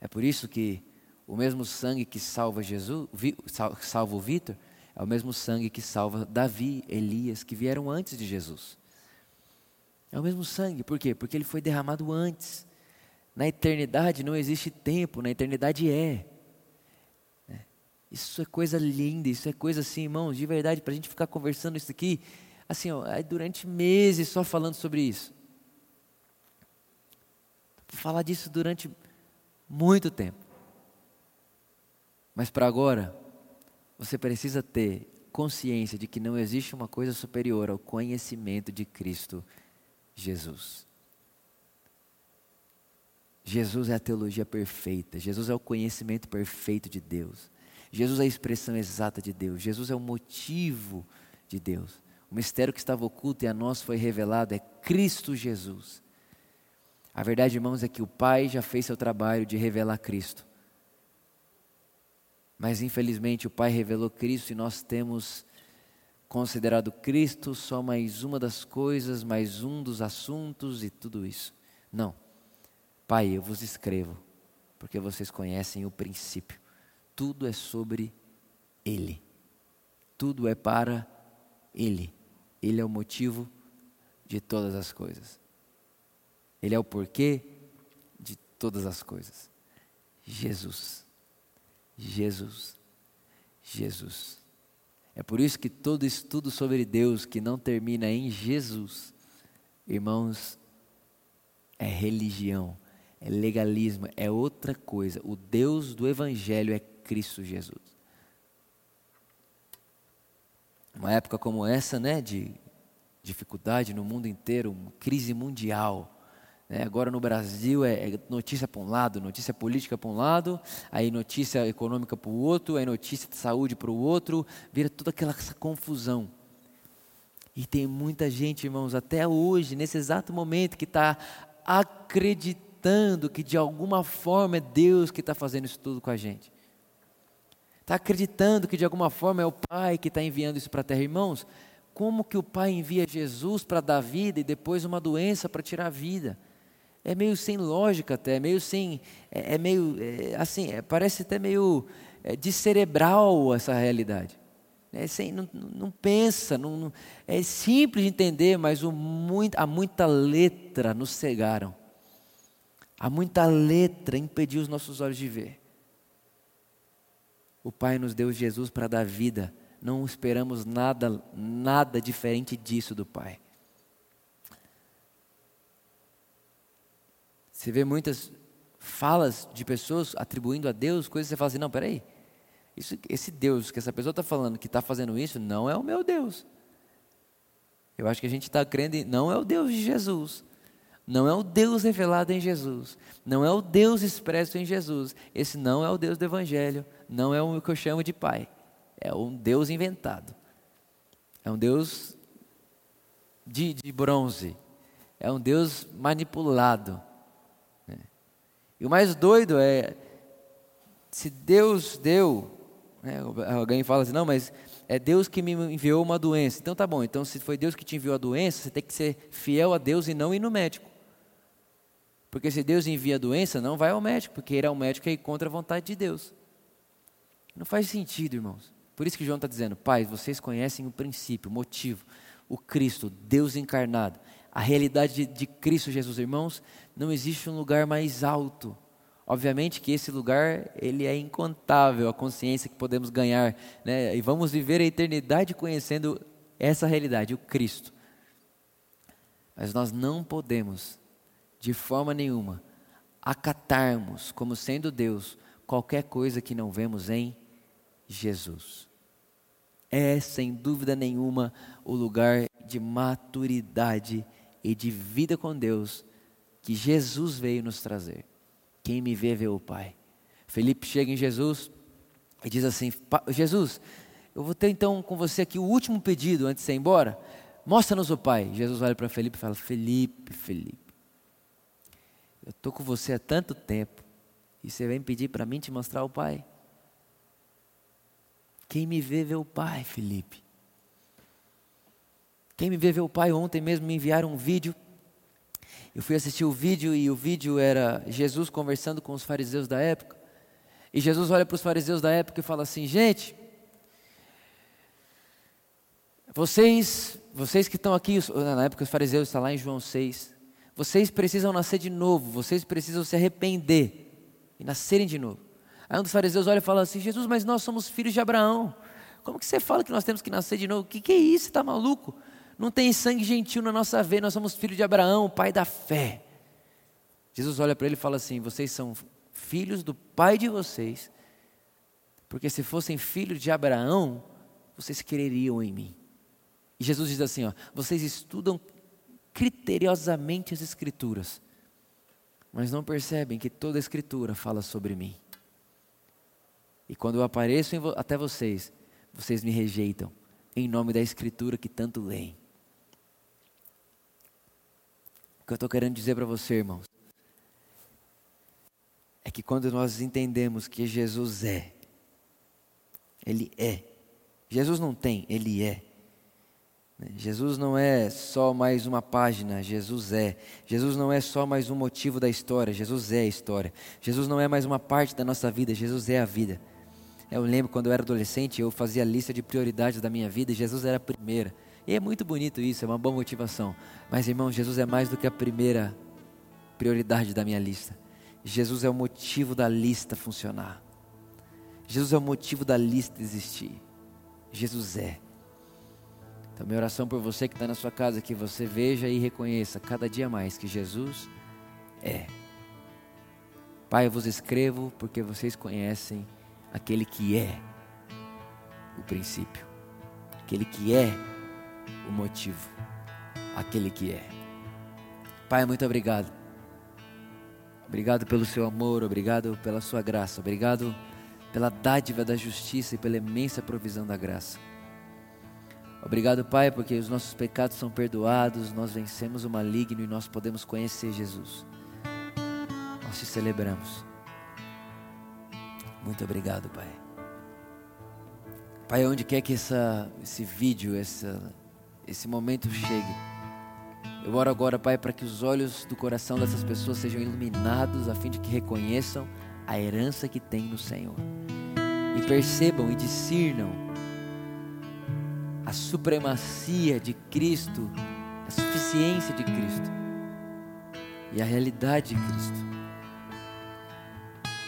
É por isso que o mesmo sangue que salva Jesus, salva o Vitor, é o mesmo sangue que salva Davi, Elias, que vieram antes de Jesus. É o mesmo sangue, por quê? Porque ele foi derramado antes. Na eternidade não existe tempo, na eternidade é. é. Isso é coisa linda, isso é coisa assim, irmãos, de verdade, para a gente ficar conversando isso aqui, assim, ó, durante meses só falando sobre isso. Falar disso durante muito tempo. Mas para agora, você precisa ter consciência de que não existe uma coisa superior ao conhecimento de Cristo Jesus. Jesus é a teologia perfeita, Jesus é o conhecimento perfeito de Deus, Jesus é a expressão exata de Deus, Jesus é o motivo de Deus. O mistério que estava oculto e a nós foi revelado é Cristo Jesus. A verdade, irmãos, é que o Pai já fez seu trabalho de revelar Cristo. Mas infelizmente o Pai revelou Cristo e nós temos considerado Cristo só mais uma das coisas, mais um dos assuntos e tudo isso. Não. Pai, eu vos escrevo, porque vocês conhecem o princípio. Tudo é sobre Ele. Tudo é para Ele. Ele é o motivo de todas as coisas. Ele é o porquê de todas as coisas. Jesus. Jesus. Jesus. É por isso que todo estudo sobre Deus que não termina em Jesus, irmãos, é religião é legalismo, é outra coisa. O Deus do Evangelho é Cristo Jesus. Uma época como essa, né, de dificuldade no mundo inteiro, crise mundial. Né? Agora no Brasil é, é notícia para um lado, notícia política para um lado, aí notícia econômica para o outro, aí notícia de saúde para o outro, vira toda aquela confusão. E tem muita gente, irmãos, até hoje, nesse exato momento, que está acreditando acreditando que de alguma forma é Deus que está fazendo isso tudo com a gente. Está acreditando que de alguma forma é o Pai que está enviando isso para a terra. Irmãos, como que o Pai envia Jesus para dar vida e depois uma doença para tirar a vida? É meio sem lógica até, é meio sem, é, é meio, é, assim, é, parece até meio é, descerebral essa realidade. É sem, não, não pensa, não, não, é simples de entender, mas o muito, há muita letra nos cegaram. Há muita letra impediu os nossos olhos de ver. O Pai nos deu Jesus para dar vida. Não esperamos nada, nada diferente disso do Pai. Você vê muitas falas de pessoas atribuindo a Deus coisas que você fala assim: não, peraí. Isso, esse Deus que essa pessoa está falando que está fazendo isso não é o meu Deus. Eu acho que a gente está crendo em, não é o Deus de Jesus. Não é o Deus revelado em Jesus. Não é o Deus expresso em Jesus. Esse não é o Deus do Evangelho. Não é o que eu chamo de Pai. É um Deus inventado. É um Deus de, de bronze. É um Deus manipulado. Né? E o mais doido é: se Deus deu. Né, alguém fala assim, não, mas é Deus que me enviou uma doença. Então tá bom, então se foi Deus que te enviou a doença, você tem que ser fiel a Deus e não ir no médico. Porque se Deus envia a doença, não vai ao médico, porque ir ao médico é ir contra a vontade de Deus. Não faz sentido, irmãos. Por isso que João está dizendo, Pai, vocês conhecem o princípio, o motivo, o Cristo, Deus encarnado, a realidade de, de Cristo Jesus, irmãos, não existe um lugar mais alto. Obviamente que esse lugar ele é incontável, a consciência que podemos ganhar, né? E vamos viver a eternidade conhecendo essa realidade, o Cristo. Mas nós não podemos, de forma nenhuma, acatarmos como sendo Deus qualquer coisa que não vemos em Jesus. É, sem dúvida nenhuma, o lugar de maturidade e de vida com Deus que Jesus veio nos trazer. Quem me vê, vê o Pai. Felipe chega em Jesus e diz assim: Jesus, eu vou ter então com você aqui o último pedido antes de você ir embora. Mostra-nos o Pai. Jesus olha para Felipe e fala: Felipe, Felipe, eu estou com você há tanto tempo e você vem pedir para mim te mostrar o Pai. Quem me vê, vê o Pai, Felipe. Quem me vê, vê o Pai. Ontem mesmo me enviaram um vídeo. Eu fui assistir o vídeo e o vídeo era Jesus conversando com os fariseus da época. E Jesus olha para os fariseus da época e fala assim: gente, vocês, vocês que estão aqui, na época os fariseus está lá em João 6, vocês precisam nascer de novo, vocês precisam se arrepender e nascerem de novo. Aí um dos fariseus olha e fala assim: Jesus, mas nós somos filhos de Abraão. Como que você fala que nós temos que nascer de novo? O que, que é isso? Você está maluco? Não tem sangue gentil na nossa veia, nós somos filhos de Abraão, pai da fé. Jesus olha para ele e fala assim: Vocês são filhos do pai de vocês, porque se fossem filhos de Abraão, vocês creriam em mim. E Jesus diz assim: ó, Vocês estudam criteriosamente as Escrituras, mas não percebem que toda a Escritura fala sobre mim. E quando eu apareço até vocês, vocês me rejeitam, em nome da Escritura que tanto leem. O que eu estou querendo dizer para você, irmãos, é que quando nós entendemos que Jesus é, Ele é. Jesus não tem, Ele é. Jesus não é só mais uma página, Jesus é. Jesus não é só mais um motivo da história, Jesus é a história. Jesus não é mais uma parte da nossa vida, Jesus é a vida. Eu lembro quando eu era adolescente, eu fazia a lista de prioridades da minha vida e Jesus era a primeira. E é muito bonito isso, é uma boa motivação. Mas irmão, Jesus é mais do que a primeira prioridade da minha lista. Jesus é o motivo da lista funcionar. Jesus é o motivo da lista existir. Jesus é. Então, minha oração por você que está na sua casa, que você veja e reconheça cada dia mais que Jesus é. Pai, eu vos escrevo porque vocês conhecem aquele que é o princípio, aquele que é o motivo, aquele que é. Pai, muito obrigado. Obrigado pelo seu amor, obrigado pela sua graça, obrigado pela dádiva da justiça e pela imensa provisão da graça. Obrigado, Pai, porque os nossos pecados são perdoados, nós vencemos o maligno e nós podemos conhecer Jesus. Nós te celebramos. Muito obrigado, Pai. Pai, onde quer que essa, esse vídeo, essa, esse momento chegue, eu oro agora, Pai, para que os olhos do coração dessas pessoas sejam iluminados, a fim de que reconheçam a herança que tem no Senhor. E percebam e discernam a supremacia de Cristo, a suficiência de Cristo e a realidade de Cristo.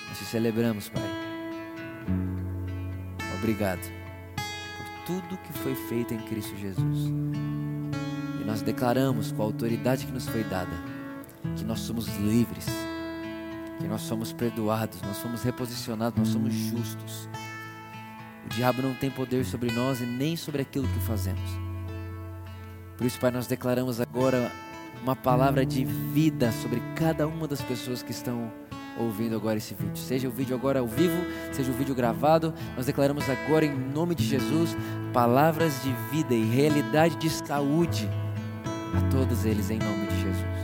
Nós te celebramos, Pai. Obrigado por tudo que foi feito em Cristo Jesus. E nós declaramos com a autoridade que nos foi dada que nós somos livres, que nós somos perdoados, nós somos reposicionados, nós somos justos o diabo não tem poder sobre nós e nem sobre aquilo que fazemos. Por isso, Pai, nós declaramos agora uma palavra de vida sobre cada uma das pessoas que estão ouvindo agora esse vídeo. Seja o vídeo agora ao vivo, seja o vídeo gravado, nós declaramos agora em nome de Jesus palavras de vida e realidade de saúde a todos eles em nome de Jesus.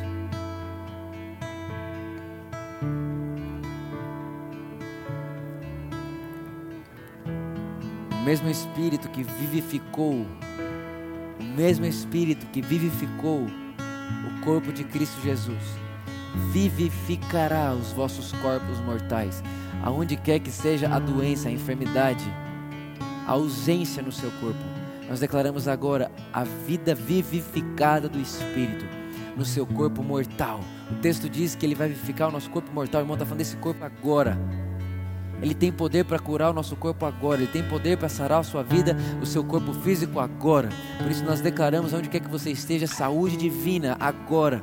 Mesmo Espírito que vivificou, o mesmo Espírito que vivificou o corpo de Cristo Jesus, vivificará os vossos corpos mortais. Aonde quer que seja a doença, a enfermidade, a ausência no seu corpo, nós declaramos agora a vida vivificada do Espírito no seu corpo mortal. O texto diz que ele vai vivificar o nosso corpo mortal. O irmão está falando desse corpo agora. Ele tem poder para curar o nosso corpo agora. Ele tem poder para sarar a sua vida, o seu corpo físico agora. Por isso nós declaramos onde quer que você esteja, saúde divina agora.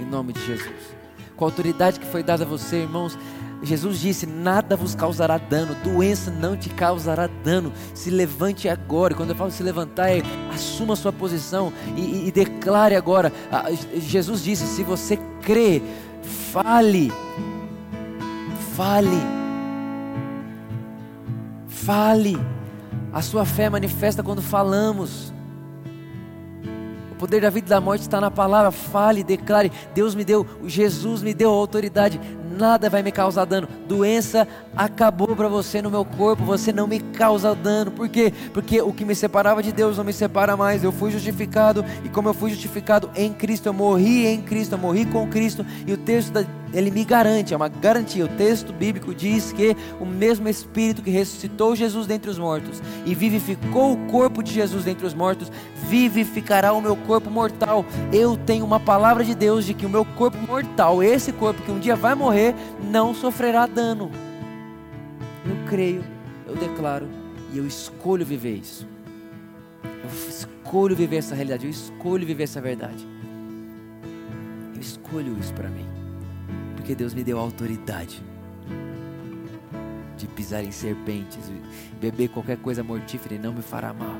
Em nome de Jesus. Com a autoridade que foi dada a você, irmãos, Jesus disse: Nada vos causará dano, doença não te causará dano. Se levante agora. E quando eu falo se levantar, é assuma a sua posição e, e, e declare agora. Jesus disse: Se você crê, fale. Fale. Fale. A sua fé manifesta quando falamos. O poder da vida e da morte está na palavra. Fale, declare. Deus me deu, Jesus me deu autoridade nada vai me causar dano. Doença acabou para você no meu corpo, você não me causa dano. Por quê? Porque o que me separava de Deus não me separa mais. Eu fui justificado e como eu fui justificado em Cristo, eu morri em Cristo, eu morri com Cristo. E o texto da ele me garante, é uma garantia. O texto bíblico diz que o mesmo Espírito que ressuscitou Jesus dentre os mortos e vivificou o corpo de Jesus dentre os mortos, vivificará o meu corpo mortal. Eu tenho uma palavra de Deus de que o meu corpo mortal, esse corpo que um dia vai morrer, não sofrerá dano. Eu creio, eu declaro e eu escolho viver isso. Eu escolho viver essa realidade, eu escolho viver essa verdade. Eu escolho isso para mim porque Deus me deu autoridade de pisar em serpentes, beber qualquer coisa mortífera e não me fará mal.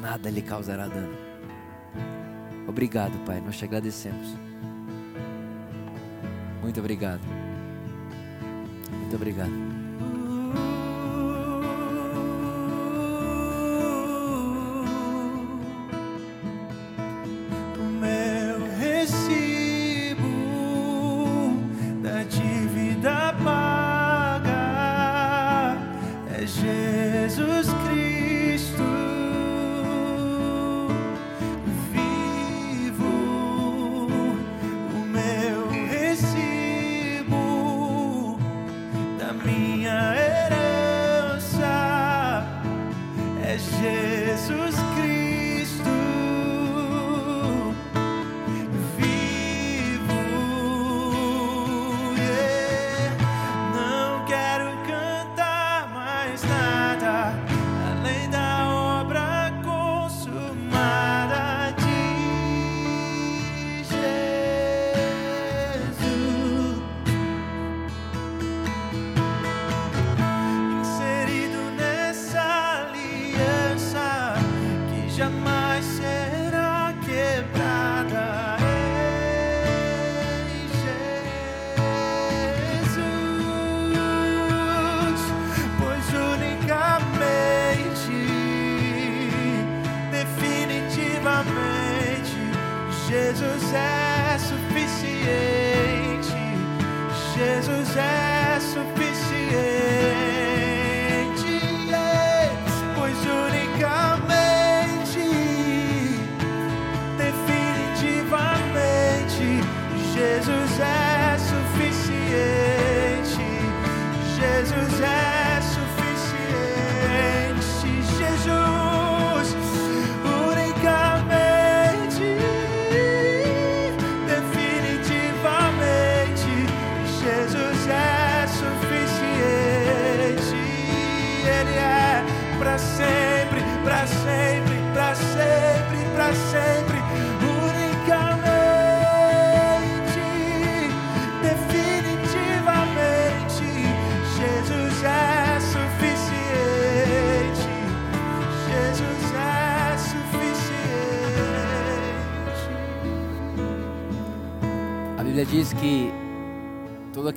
Nada lhe causará dano. Obrigado, Pai, nós te agradecemos. Muito obrigado. Muito obrigado.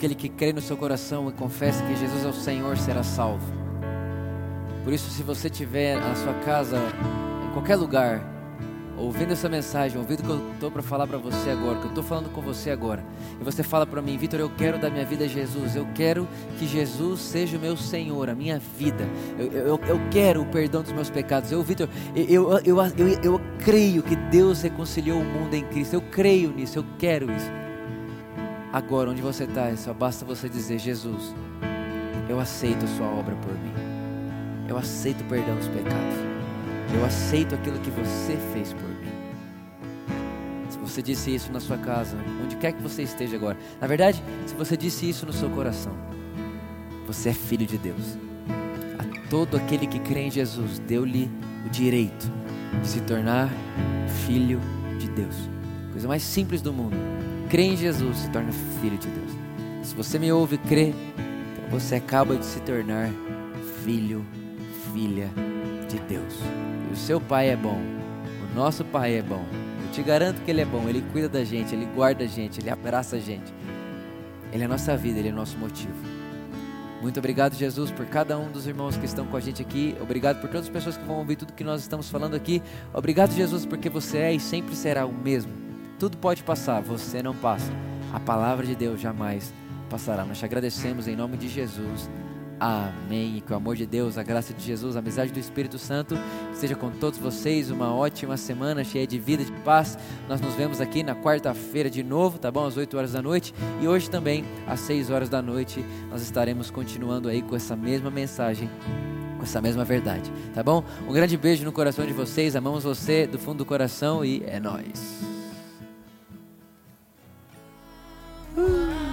Aquele que crê no seu coração e confessa que Jesus é o Senhor será salvo. Por isso, se você tiver na sua casa, em qualquer lugar, ouvindo essa mensagem, ouvindo o que eu estou para falar para você agora, o que eu estou falando com você agora, e você fala para mim, Vitor, eu quero dar minha vida a Jesus, eu quero que Jesus seja o meu Senhor, a minha vida, eu, eu, eu quero o perdão dos meus pecados. Eu, Vitor, eu, eu, eu, eu, eu creio que Deus reconciliou o mundo em Cristo, eu creio nisso, eu quero isso. Agora, onde você está, só basta você dizer: Jesus, eu aceito a Sua obra por mim, eu aceito o perdão dos pecados. Eu aceito aquilo que você fez por mim. Se você disse isso na sua casa, onde quer que você esteja agora, na verdade, se você disse isso no seu coração, você é filho de Deus. A todo aquele que crê em Jesus, deu-lhe o direito de se tornar filho de Deus. Coisa mais simples do mundo. Crê em Jesus, se torna filho de Deus. Se você me ouve crer, então você acaba de se tornar filho, filha de Deus. E o seu pai é bom, o nosso pai é bom. Eu te garanto que ele é bom, ele cuida da gente, ele guarda a gente, ele abraça a gente. Ele é a nossa vida, ele é o nosso motivo. Muito obrigado, Jesus, por cada um dos irmãos que estão com a gente aqui. Obrigado por todas as pessoas que vão ouvir tudo que nós estamos falando aqui. Obrigado, Jesus, porque você é e sempre será o mesmo. Tudo pode passar, você não passa. A palavra de Deus jamais passará. Nós te agradecemos em nome de Jesus. Amém. E que o amor de Deus, a graça de Jesus, a amizade do Espírito Santo esteja com todos vocês. Uma ótima semana cheia de vida, de paz. Nós nos vemos aqui na quarta-feira de novo, tá bom? Às 8 horas da noite. E hoje também, às 6 horas da noite, nós estaremos continuando aí com essa mesma mensagem com essa mesma verdade, tá bom? Um grande beijo no coração de vocês, amamos você do fundo do coração e é nós. Woo.